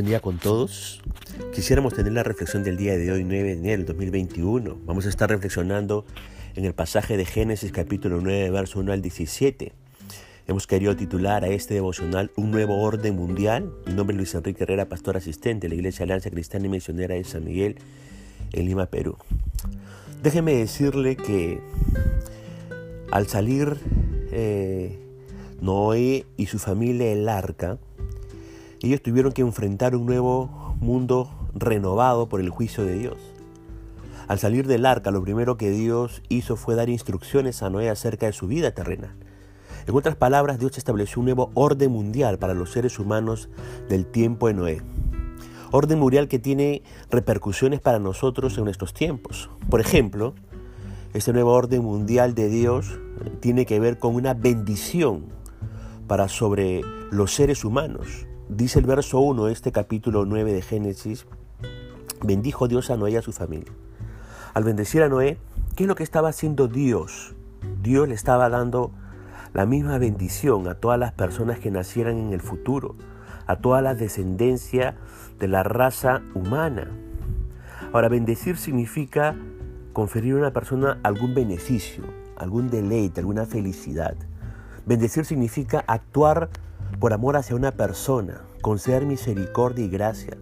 Buen día con todos. Quisiéramos tener la reflexión del día de hoy, 9 de enero del 2021. Vamos a estar reflexionando en el pasaje de Génesis capítulo 9, verso 1 al 17. Hemos querido titular a este devocional Un nuevo orden mundial. Mi nombre es Luis Enrique Herrera, pastor asistente de la Iglesia Alianza Cristiana y Misionera de San Miguel en Lima, Perú. Déjeme decirle que al salir eh, Noé y su familia del arca, ellos tuvieron que enfrentar un nuevo mundo renovado por el juicio de Dios. Al salir del arca, lo primero que Dios hizo fue dar instrucciones a Noé acerca de su vida terrenal. En otras palabras, Dios estableció un nuevo orden mundial para los seres humanos del tiempo de Noé. Orden mundial que tiene repercusiones para nosotros en nuestros tiempos. Por ejemplo, este nuevo orden mundial de Dios tiene que ver con una bendición para sobre los seres humanos. Dice el verso 1 de este capítulo 9 de Génesis, bendijo Dios a Noé y a su familia. Al bendecir a Noé, ¿qué es lo que estaba haciendo Dios? Dios le estaba dando la misma bendición a todas las personas que nacieran en el futuro, a toda la descendencia de la raza humana. Ahora, bendecir significa conferir a una persona algún beneficio, algún deleite, alguna felicidad. Bendecir significa actuar por amor hacia una persona, conceder misericordia y gracia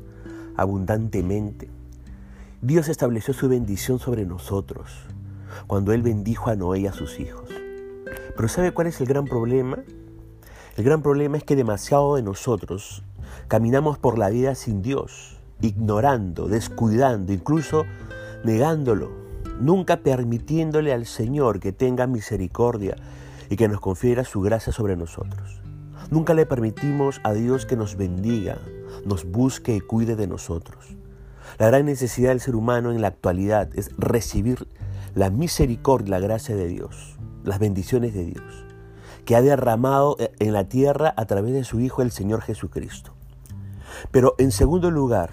abundantemente. Dios estableció su bendición sobre nosotros cuando Él bendijo a Noé y a sus hijos. Pero ¿sabe cuál es el gran problema? El gran problema es que demasiado de nosotros caminamos por la vida sin Dios, ignorando, descuidando, incluso negándolo, nunca permitiéndole al Señor que tenga misericordia y que nos confiera su gracia sobre nosotros. Nunca le permitimos a Dios que nos bendiga, nos busque y cuide de nosotros. La gran necesidad del ser humano en la actualidad es recibir la misericordia la gracia de Dios, las bendiciones de Dios, que ha derramado en la tierra a través de su Hijo el Señor Jesucristo. Pero en segundo lugar,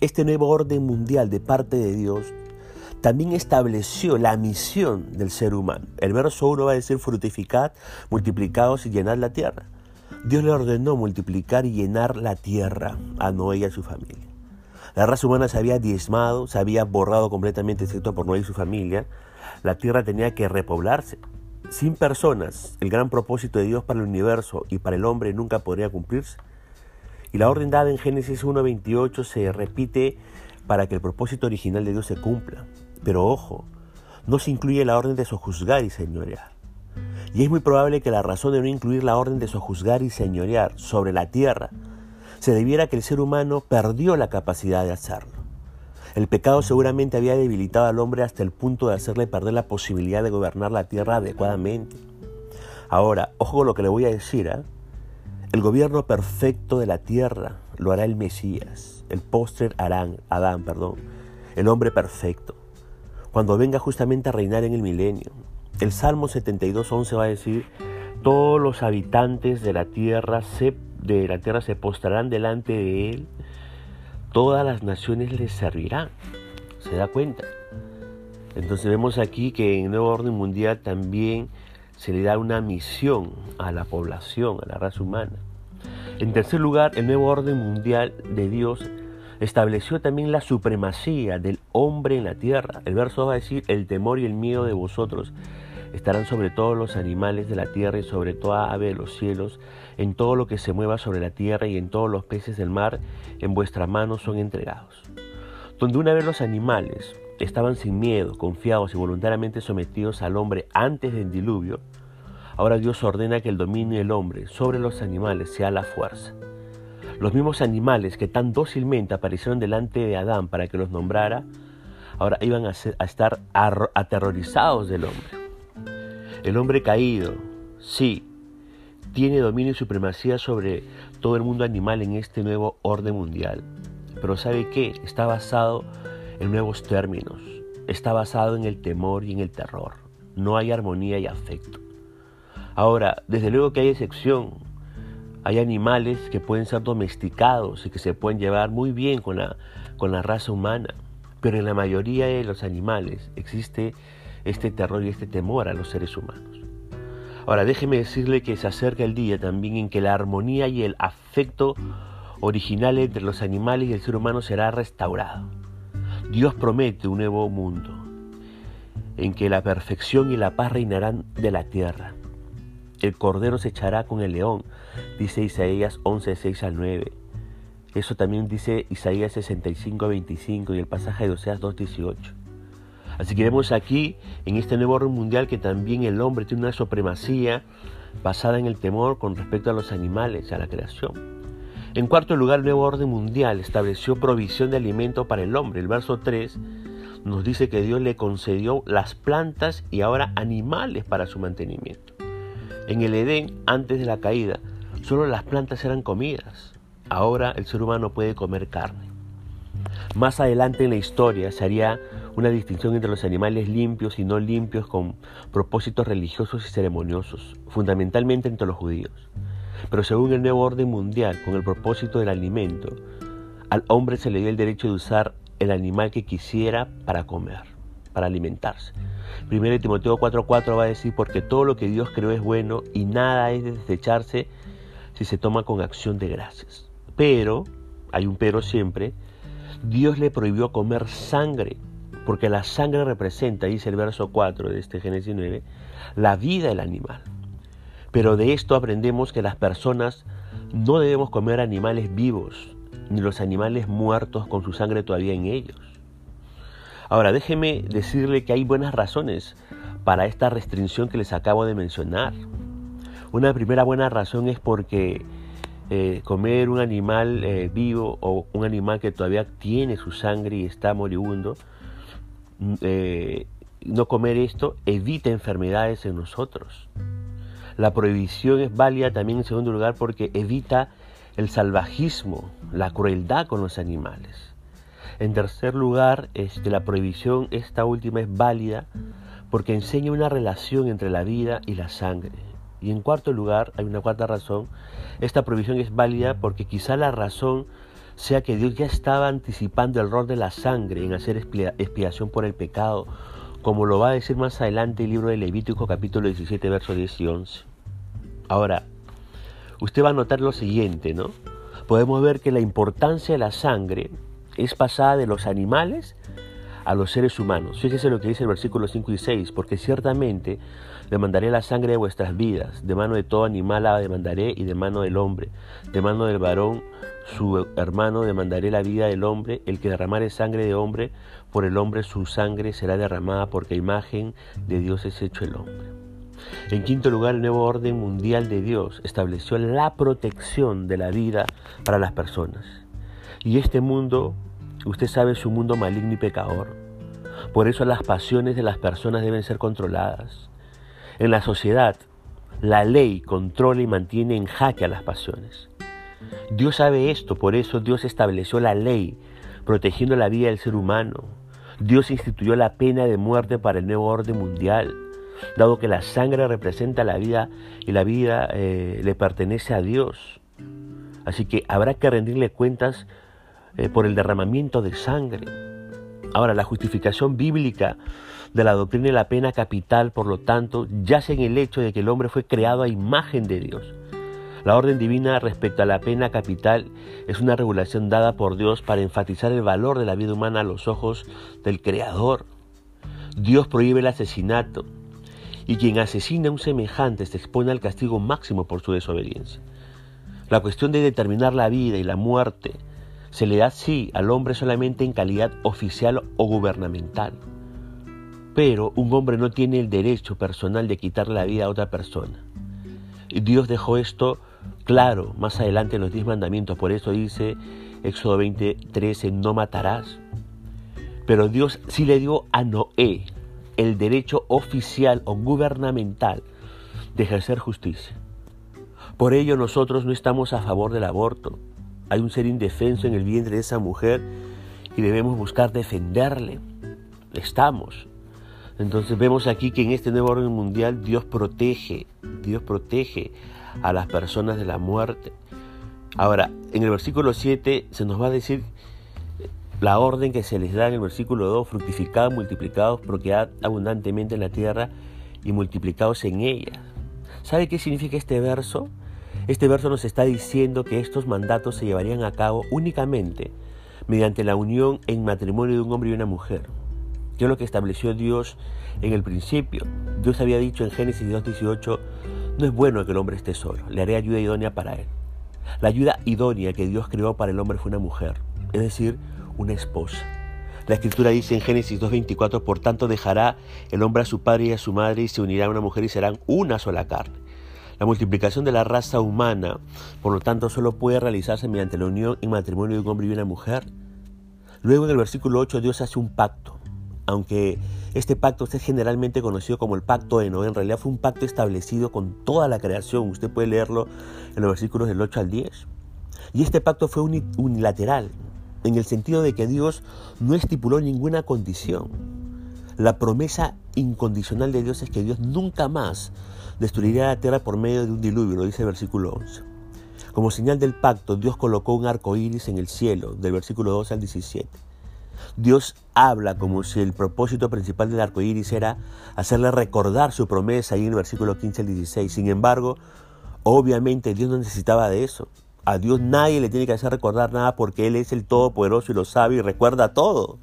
este nuevo orden mundial de parte de Dios también estableció la misión del ser humano. El verso 1 va a decir frutificad, multiplicados y llenad la tierra. Dios le ordenó multiplicar y llenar la tierra a Noé y a su familia. La raza humana se había diezmado, se había borrado completamente, excepto por Noé y su familia. La tierra tenía que repoblarse. Sin personas, el gran propósito de Dios para el universo y para el hombre nunca podría cumplirse. Y la orden dada en Génesis 1.28 se repite para que el propósito original de Dios se cumpla. Pero ojo, no se incluye la orden de sojuzgar y señorear. Y es muy probable que la razón de no incluir la orden de sojuzgar y señorear sobre la tierra se debiera a que el ser humano perdió la capacidad de hacerlo. El pecado seguramente había debilitado al hombre hasta el punto de hacerle perder la posibilidad de gobernar la tierra adecuadamente. Ahora, ojo con lo que le voy a decir, ¿eh? El gobierno perfecto de la tierra lo hará el Mesías, el póster Adán, Adán, perdón, el hombre perfecto cuando venga justamente a reinar en el milenio. El Salmo 72.11 va a decir, todos los habitantes de la tierra se, de la tierra se postrarán delante de él, todas las naciones le servirán. ¿Se da cuenta? Entonces vemos aquí que en el nuevo orden mundial también se le da una misión a la población, a la raza humana. En tercer lugar, el nuevo orden mundial de Dios estableció también la supremacía del hombre en la tierra. El verso va a decir, el temor y el miedo de vosotros estarán sobre todos los animales de la tierra y sobre toda ave de los cielos, en todo lo que se mueva sobre la tierra y en todos los peces del mar, en vuestra mano son entregados. Donde una vez los animales estaban sin miedo, confiados y voluntariamente sometidos al hombre antes del diluvio, ahora Dios ordena que el dominio del hombre sobre los animales sea la fuerza. Los mismos animales que tan dócilmente aparecieron delante de Adán para que los nombrara, ahora iban a, estar aterrorizados del hombre. El hombre caído, sí, tiene dominio y supremacía sobre todo el mundo animal en este nuevo orden mundial. Pero ¿sabe qué? Está basado en nuevos términos. Está basado en el temor y en el terror. No hay armonía y afecto. Ahora, desde luego que hay excepción. Hay animales que pueden ser domesticados y que se pueden llevar muy bien con la, con la raza humana, pero en la mayoría de los animales existe este terror y este temor a los seres humanos. Ahora déjeme decirle que se acerca el día también en que la armonía y el afecto original entre los animales y el ser humano será restaurado. Dios promete un nuevo mundo en que la perfección y la paz reinarán de la tierra. El cordero se echará con el león, dice Isaías 11, 6 al 9. Eso también dice Isaías 65, 25 y el pasaje de Oseas 2, 18. Así que vemos aquí, en este nuevo orden mundial, que también el hombre tiene una supremacía basada en el temor con respecto a los animales, a la creación. En cuarto lugar, el nuevo orden mundial estableció provisión de alimento para el hombre. El verso 3 nos dice que Dios le concedió las plantas y ahora animales para su mantenimiento. En el Edén, antes de la caída, solo las plantas eran comidas. Ahora el ser humano puede comer carne. Más adelante en la historia se haría una distinción entre los animales limpios y no limpios con propósitos religiosos y ceremoniosos, fundamentalmente entre los judíos. Pero según el nuevo orden mundial, con el propósito del alimento, al hombre se le dio el derecho de usar el animal que quisiera para comer, para alimentarse. Primero Timoteo 4:4 va a decir, porque todo lo que Dios creó es bueno y nada es de desecharse si se toma con acción de gracias. Pero, hay un pero siempre, Dios le prohibió comer sangre porque la sangre representa, dice el verso 4 de este Génesis 9, la vida del animal. Pero de esto aprendemos que las personas no debemos comer animales vivos, ni los animales muertos con su sangre todavía en ellos. Ahora, déjeme decirle que hay buenas razones para esta restricción que les acabo de mencionar. Una primera buena razón es porque eh, comer un animal eh, vivo o un animal que todavía tiene su sangre y está moribundo eh, no comer esto evita enfermedades en nosotros. La prohibición es válida también en segundo lugar porque evita el salvajismo, la crueldad con los animales. En tercer lugar, este, la prohibición, esta última es válida porque enseña una relación entre la vida y la sangre. Y en cuarto lugar, hay una cuarta razón, esta prohibición es válida porque quizá la razón sea que Dios ya estaba anticipando el rol de la sangre en hacer expiación por el pecado, como lo va a decir más adelante el libro de Levítico capítulo 17, versos 10 y 11. Ahora, usted va a notar lo siguiente, ¿no? Podemos ver que la importancia de la sangre es pasada de los animales a los seres humanos. Fíjese lo que dice el versículo 5 y 6, porque ciertamente demandaré la sangre de vuestras vidas, de mano de todo animal la demandaré y de mano del hombre, de mano del varón su hermano demandaré la vida del hombre, el que derramare sangre de hombre, por el hombre su sangre será derramada, porque imagen de Dios es hecho el hombre. En quinto lugar, el nuevo orden mundial de Dios estableció la protección de la vida para las personas. Y este mundo, usted sabe, es un mundo maligno y pecador. Por eso las pasiones de las personas deben ser controladas. En la sociedad, la ley controla y mantiene en jaque a las pasiones. Dios sabe esto, por eso Dios estableció la ley, protegiendo la vida del ser humano. Dios instituyó la pena de muerte para el nuevo orden mundial, dado que la sangre representa la vida y la vida eh, le pertenece a Dios. Así que habrá que rendirle cuentas eh, por el derramamiento de sangre. Ahora, la justificación bíblica de la doctrina de la pena capital, por lo tanto, yace en el hecho de que el hombre fue creado a imagen de Dios. La orden divina respecto a la pena capital es una regulación dada por Dios para enfatizar el valor de la vida humana a los ojos del Creador. Dios prohíbe el asesinato y quien asesina a un semejante se expone al castigo máximo por su desobediencia. La cuestión de determinar la vida y la muerte se le da sí al hombre solamente en calidad oficial o gubernamental. Pero un hombre no tiene el derecho personal de quitarle la vida a otra persona. Dios dejó esto claro más adelante en los diez mandamientos. Por eso dice Éxodo 20:13, no matarás. Pero Dios sí le dio a Noé el derecho oficial o gubernamental de ejercer justicia. Por ello nosotros no estamos a favor del aborto. Hay un ser indefenso en el vientre de esa mujer y debemos buscar defenderle. Estamos. Entonces vemos aquí que en este nuevo orden mundial Dios protege, Dios protege a las personas de la muerte. Ahora, en el versículo 7 se nos va a decir la orden que se les da en el versículo 2, fructificados, multiplicados, procread abundantemente en la tierra y multiplicados en ella. ¿Sabe qué significa este verso? Este verso nos está diciendo que estos mandatos se llevarían a cabo únicamente mediante la unión en matrimonio de un hombre y una mujer, que es lo que estableció Dios en el principio. Dios había dicho en Génesis 2.18, no es bueno que el hombre esté solo, le haré ayuda idónea para él. La ayuda idónea que Dios creó para el hombre fue una mujer, es decir, una esposa. La escritura dice en Génesis 2.24, por tanto dejará el hombre a su padre y a su madre y se unirá a una mujer y serán una sola carne. La multiplicación de la raza humana, por lo tanto, solo puede realizarse mediante la unión y matrimonio de un hombre y una mujer. Luego en el versículo 8 Dios hace un pacto, aunque este pacto es generalmente conocido como el pacto de Noé, en realidad fue un pacto establecido con toda la creación, usted puede leerlo en los versículos del 8 al 10. Y este pacto fue unilateral, en el sentido de que Dios no estipuló ninguna condición. La promesa incondicional de Dios es que Dios nunca más destruiría la tierra por medio de un diluvio, lo dice el versículo 11. Como señal del pacto, Dios colocó un arco iris en el cielo, del versículo 12 al 17. Dios habla como si el propósito principal del arco iris era hacerle recordar su promesa ahí en el versículo 15 al 16. Sin embargo, obviamente Dios no necesitaba de eso. A Dios nadie le tiene que hacer recordar nada porque Él es el Todopoderoso y lo sabe y recuerda todo.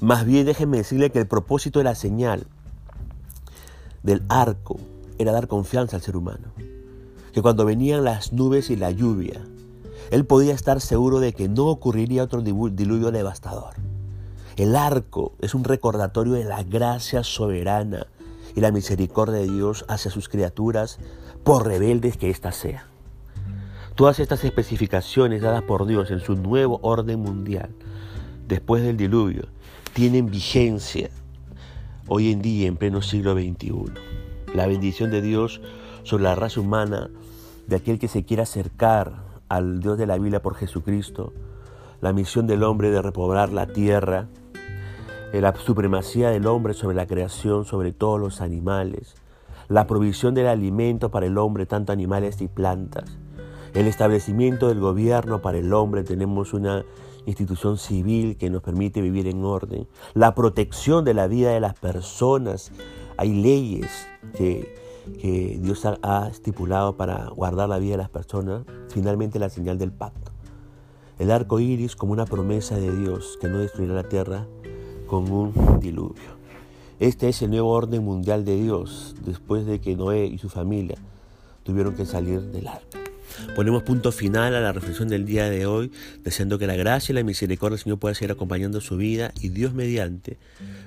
Más bien déjenme decirle que el propósito de la señal del arco era dar confianza al ser humano. Que cuando venían las nubes y la lluvia, él podía estar seguro de que no ocurriría otro diluvio devastador. El arco es un recordatorio de la gracia soberana y la misericordia de Dios hacia sus criaturas, por rebeldes que éstas sean. Todas estas especificaciones dadas por Dios en su nuevo orden mundial, después del diluvio, tienen vigencia hoy en día en pleno siglo XXI la bendición de Dios sobre la raza humana, de aquel que se quiera acercar al Dios de la Biblia por Jesucristo, la misión del hombre de repoblar la tierra, eh, la supremacía del hombre sobre la creación, sobre todos los animales, la provisión del alimento para el hombre, tanto animales y plantas, el establecimiento del gobierno para el hombre, tenemos una institución civil que nos permite vivir en orden, la protección de la vida de las personas, hay leyes que, Dios ha, estipulado para guardar la vida de las personas. Finalmente la señal del pacto. El arco iris como una promesa de Dios que no destruirá la tierra con un diluvio. Este es el nuevo orden mundial de Dios después de que Noé y su familia tuvieron que salir del arco. Ponemos punto final a la reflexión del día de hoy, deseando que la gracia y la misericordia del Señor pueda seguir acompañando su vida y Dios mediante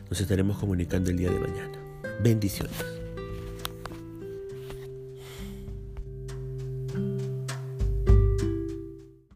nos estaremos comunicando el día de mañana. Bendiciones.